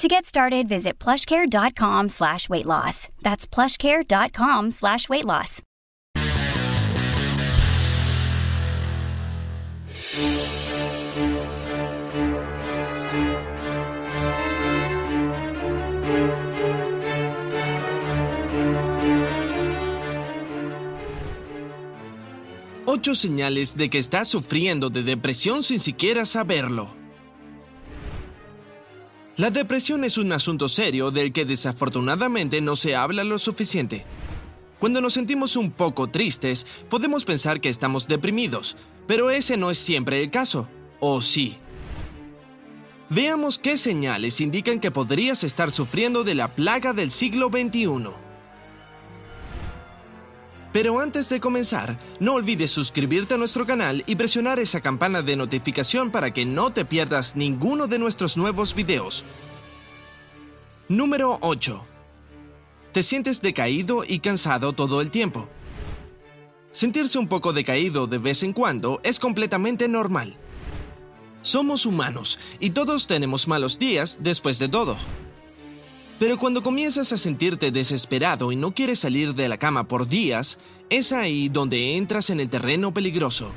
To get started, visit plushcare.com slash weight loss. That's plushcare.com slash weight loss. Ocho señales de que estás sufriendo de depresión sin siquiera saberlo. La depresión es un asunto serio del que desafortunadamente no se habla lo suficiente. Cuando nos sentimos un poco tristes, podemos pensar que estamos deprimidos, pero ese no es siempre el caso. ¿O sí? Veamos qué señales indican que podrías estar sufriendo de la plaga del siglo XXI. Pero antes de comenzar, no olvides suscribirte a nuestro canal y presionar esa campana de notificación para que no te pierdas ninguno de nuestros nuevos videos. Número 8. Te sientes decaído y cansado todo el tiempo. Sentirse un poco decaído de vez en cuando es completamente normal. Somos humanos y todos tenemos malos días después de todo. Pero cuando comienzas a sentirte desesperado y no quieres salir de la cama por días, es ahí donde entras en el terreno peligroso.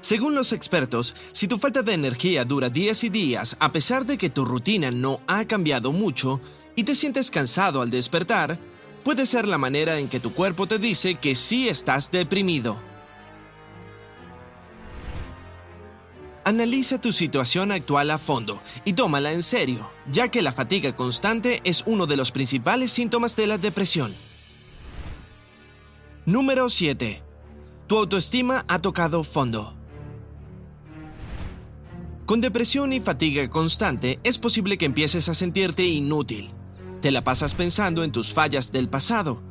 Según los expertos, si tu falta de energía dura días y días, a pesar de que tu rutina no ha cambiado mucho y te sientes cansado al despertar, puede ser la manera en que tu cuerpo te dice que sí estás deprimido. Analiza tu situación actual a fondo y tómala en serio, ya que la fatiga constante es uno de los principales síntomas de la depresión. Número 7. Tu autoestima ha tocado fondo. Con depresión y fatiga constante es posible que empieces a sentirte inútil. Te la pasas pensando en tus fallas del pasado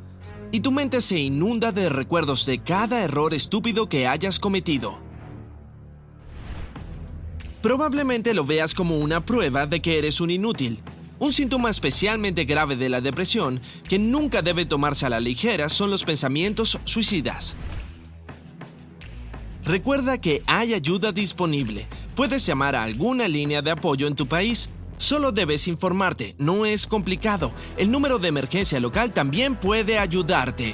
y tu mente se inunda de recuerdos de cada error estúpido que hayas cometido. Probablemente lo veas como una prueba de que eres un inútil. Un síntoma especialmente grave de la depresión que nunca debe tomarse a la ligera son los pensamientos suicidas. Recuerda que hay ayuda disponible. Puedes llamar a alguna línea de apoyo en tu país. Solo debes informarte, no es complicado. El número de emergencia local también puede ayudarte.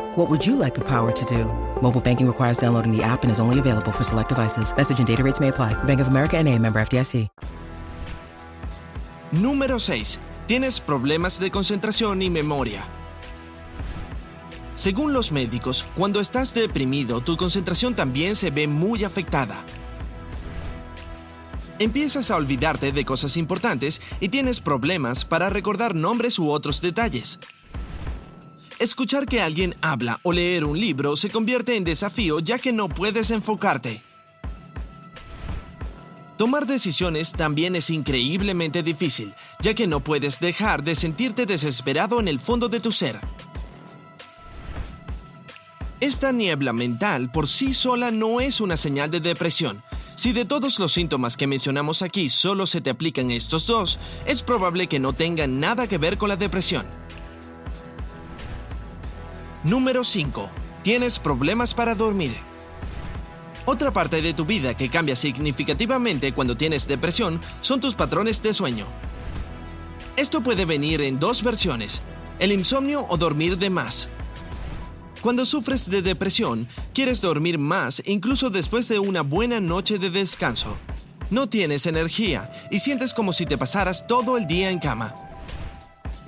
What would you like the power to do? Mobile banking requires downloading the app and is only available for select devices. Message and data rates may apply. Bank of America and a member FDIC. Número 6. Tienes problemas de concentración y memoria. Según los médicos, cuando estás deprimido, tu concentración también se ve muy afectada. Empiezas a olvidarte de cosas importantes y tienes problemas para recordar nombres u otros detalles. Escuchar que alguien habla o leer un libro se convierte en desafío ya que no puedes enfocarte. Tomar decisiones también es increíblemente difícil, ya que no puedes dejar de sentirte desesperado en el fondo de tu ser. Esta niebla mental por sí sola no es una señal de depresión. Si de todos los síntomas que mencionamos aquí solo se te aplican estos dos, es probable que no tengan nada que ver con la depresión. Número 5. Tienes problemas para dormir. Otra parte de tu vida que cambia significativamente cuando tienes depresión son tus patrones de sueño. Esto puede venir en dos versiones, el insomnio o dormir de más. Cuando sufres de depresión, quieres dormir más incluso después de una buena noche de descanso. No tienes energía y sientes como si te pasaras todo el día en cama.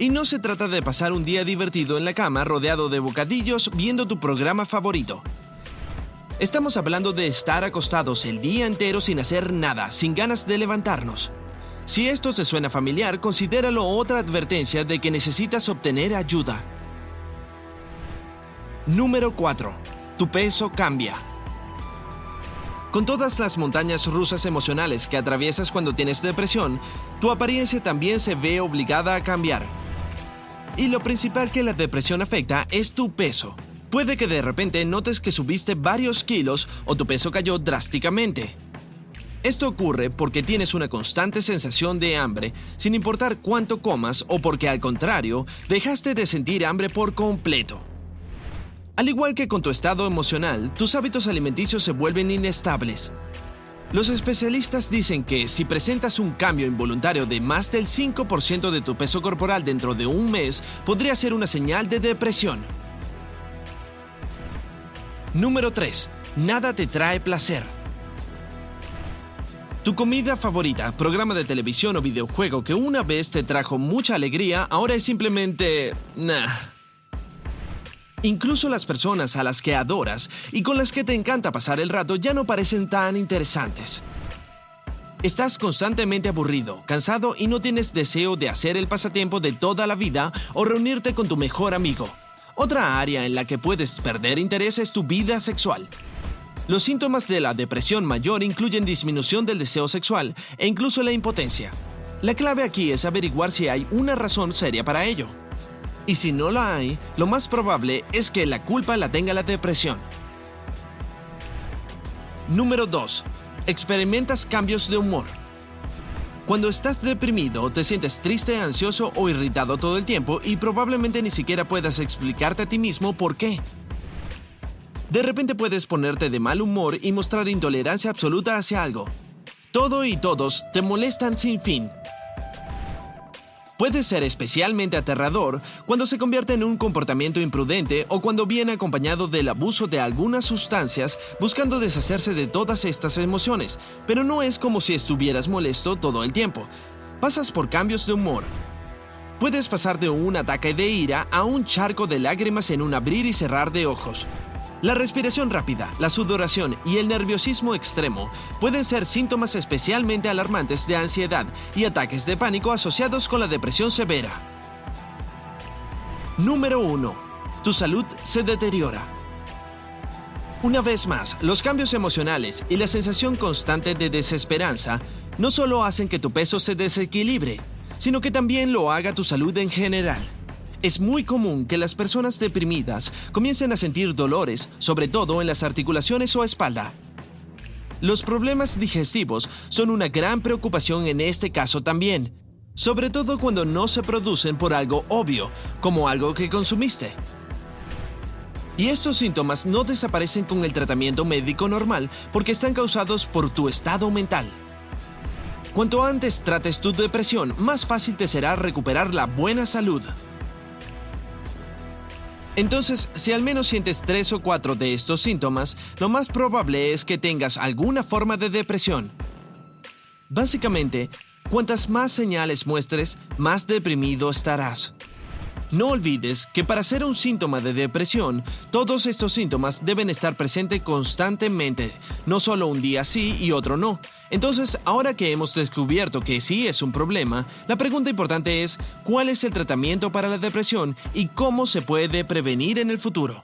Y no se trata de pasar un día divertido en la cama rodeado de bocadillos viendo tu programa favorito. Estamos hablando de estar acostados el día entero sin hacer nada, sin ganas de levantarnos. Si esto te suena familiar, considéralo otra advertencia de que necesitas obtener ayuda. Número 4. Tu peso cambia. Con todas las montañas rusas emocionales que atraviesas cuando tienes depresión, tu apariencia también se ve obligada a cambiar. Y lo principal que la depresión afecta es tu peso. Puede que de repente notes que subiste varios kilos o tu peso cayó drásticamente. Esto ocurre porque tienes una constante sensación de hambre, sin importar cuánto comas o porque al contrario, dejaste de sentir hambre por completo. Al igual que con tu estado emocional, tus hábitos alimenticios se vuelven inestables. Los especialistas dicen que si presentas un cambio involuntario de más del 5% de tu peso corporal dentro de un mes, podría ser una señal de depresión. Número 3. Nada te trae placer. Tu comida favorita, programa de televisión o videojuego que una vez te trajo mucha alegría, ahora es simplemente... nah. Incluso las personas a las que adoras y con las que te encanta pasar el rato ya no parecen tan interesantes. Estás constantemente aburrido, cansado y no tienes deseo de hacer el pasatiempo de toda la vida o reunirte con tu mejor amigo. Otra área en la que puedes perder interés es tu vida sexual. Los síntomas de la depresión mayor incluyen disminución del deseo sexual e incluso la impotencia. La clave aquí es averiguar si hay una razón seria para ello. Y si no la hay, lo más probable es que la culpa la tenga la depresión. Número 2. Experimentas cambios de humor. Cuando estás deprimido, te sientes triste, ansioso o irritado todo el tiempo y probablemente ni siquiera puedas explicarte a ti mismo por qué. De repente puedes ponerte de mal humor y mostrar intolerancia absoluta hacia algo. Todo y todos te molestan sin fin Puede ser especialmente aterrador cuando se convierte en un comportamiento imprudente o cuando viene acompañado del abuso de algunas sustancias buscando deshacerse de todas estas emociones, pero no es como si estuvieras molesto todo el tiempo. Pasas por cambios de humor. Puedes pasar de un ataque de ira a un charco de lágrimas en un abrir y cerrar de ojos. La respiración rápida, la sudoración y el nerviosismo extremo pueden ser síntomas especialmente alarmantes de ansiedad y ataques de pánico asociados con la depresión severa. Número 1. Tu salud se deteriora. Una vez más, los cambios emocionales y la sensación constante de desesperanza no solo hacen que tu peso se desequilibre, sino que también lo haga tu salud en general. Es muy común que las personas deprimidas comiencen a sentir dolores, sobre todo en las articulaciones o espalda. Los problemas digestivos son una gran preocupación en este caso también, sobre todo cuando no se producen por algo obvio, como algo que consumiste. Y estos síntomas no desaparecen con el tratamiento médico normal porque están causados por tu estado mental. Cuanto antes trates tu depresión, más fácil te será recuperar la buena salud. Entonces, si al menos sientes tres o cuatro de estos síntomas, lo más probable es que tengas alguna forma de depresión. Básicamente, cuantas más señales muestres, más deprimido estarás. No olvides que para ser un síntoma de depresión, todos estos síntomas deben estar presentes constantemente, no solo un día sí y otro no. Entonces, ahora que hemos descubierto que sí es un problema, la pregunta importante es, ¿cuál es el tratamiento para la depresión y cómo se puede prevenir en el futuro?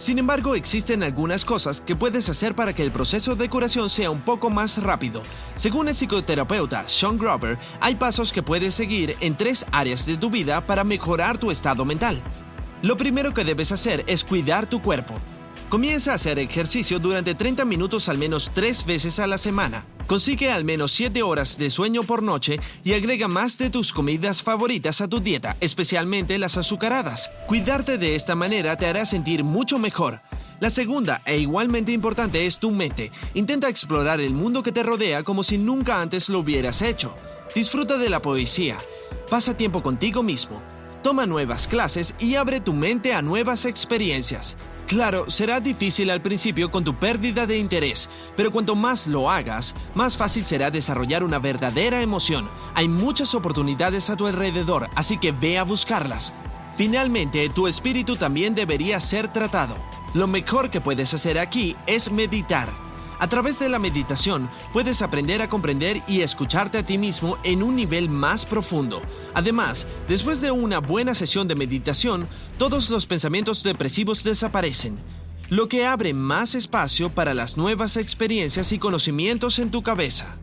Sin embargo, existen algunas cosas que puedes hacer para que el proceso de curación sea un poco más rápido. Según el psicoterapeuta Sean Grover, hay pasos que puedes seguir en tres áreas de tu vida para mejorar tu estado mental. Lo primero que debes hacer es cuidar tu cuerpo. Comienza a hacer ejercicio durante 30 minutos al menos 3 veces a la semana. Consigue al menos 7 horas de sueño por noche y agrega más de tus comidas favoritas a tu dieta, especialmente las azucaradas. Cuidarte de esta manera te hará sentir mucho mejor. La segunda e igualmente importante es tu mente. Intenta explorar el mundo que te rodea como si nunca antes lo hubieras hecho. Disfruta de la poesía. Pasa tiempo contigo mismo. Toma nuevas clases y abre tu mente a nuevas experiencias. Claro, será difícil al principio con tu pérdida de interés, pero cuanto más lo hagas, más fácil será desarrollar una verdadera emoción. Hay muchas oportunidades a tu alrededor, así que ve a buscarlas. Finalmente, tu espíritu también debería ser tratado. Lo mejor que puedes hacer aquí es meditar. A través de la meditación puedes aprender a comprender y escucharte a ti mismo en un nivel más profundo. Además, después de una buena sesión de meditación, todos los pensamientos depresivos desaparecen, lo que abre más espacio para las nuevas experiencias y conocimientos en tu cabeza.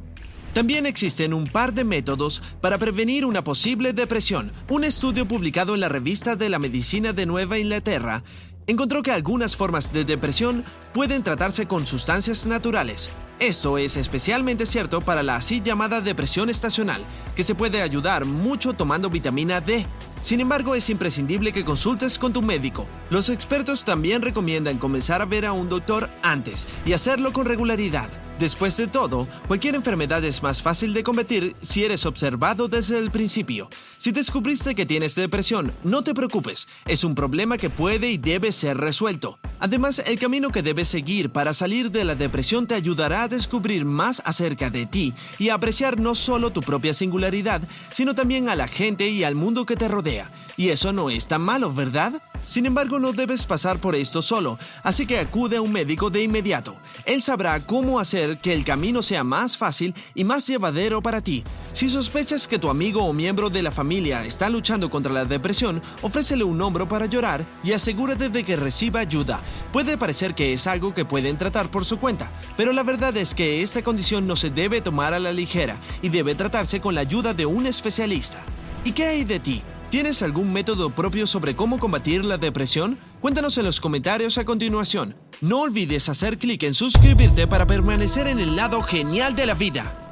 También existen un par de métodos para prevenir una posible depresión. Un estudio publicado en la revista de la Medicina de Nueva Inglaterra encontró que algunas formas de depresión pueden tratarse con sustancias naturales. Esto es especialmente cierto para la así llamada depresión estacional, que se puede ayudar mucho tomando vitamina D. Sin embargo, es imprescindible que consultes con tu médico. Los expertos también recomiendan comenzar a ver a un doctor antes y hacerlo con regularidad. Después de todo, cualquier enfermedad es más fácil de combatir si eres observado desde el principio. Si descubriste que tienes depresión, no te preocupes, es un problema que puede y debe ser resuelto. Además, el camino que debes seguir para salir de la depresión te ayudará a descubrir más acerca de ti y a apreciar no solo tu propia singularidad, sino también a la gente y al mundo que te rodea. Y eso no es tan malo, ¿verdad? Sin embargo, no debes pasar por esto solo, así que acude a un médico de inmediato. Él sabrá cómo hacer que el camino sea más fácil y más llevadero para ti. Si sospechas que tu amigo o miembro de la familia está luchando contra la depresión, ofrécele un hombro para llorar y asegúrate de que reciba ayuda. Puede parecer que es algo que pueden tratar por su cuenta, pero la verdad es que esta condición no se debe tomar a la ligera y debe tratarse con la ayuda de un especialista. ¿Y qué hay de ti? ¿Tienes algún método propio sobre cómo combatir la depresión? Cuéntanos en los comentarios a continuación. No olvides hacer clic en suscribirte para permanecer en el lado genial de la vida.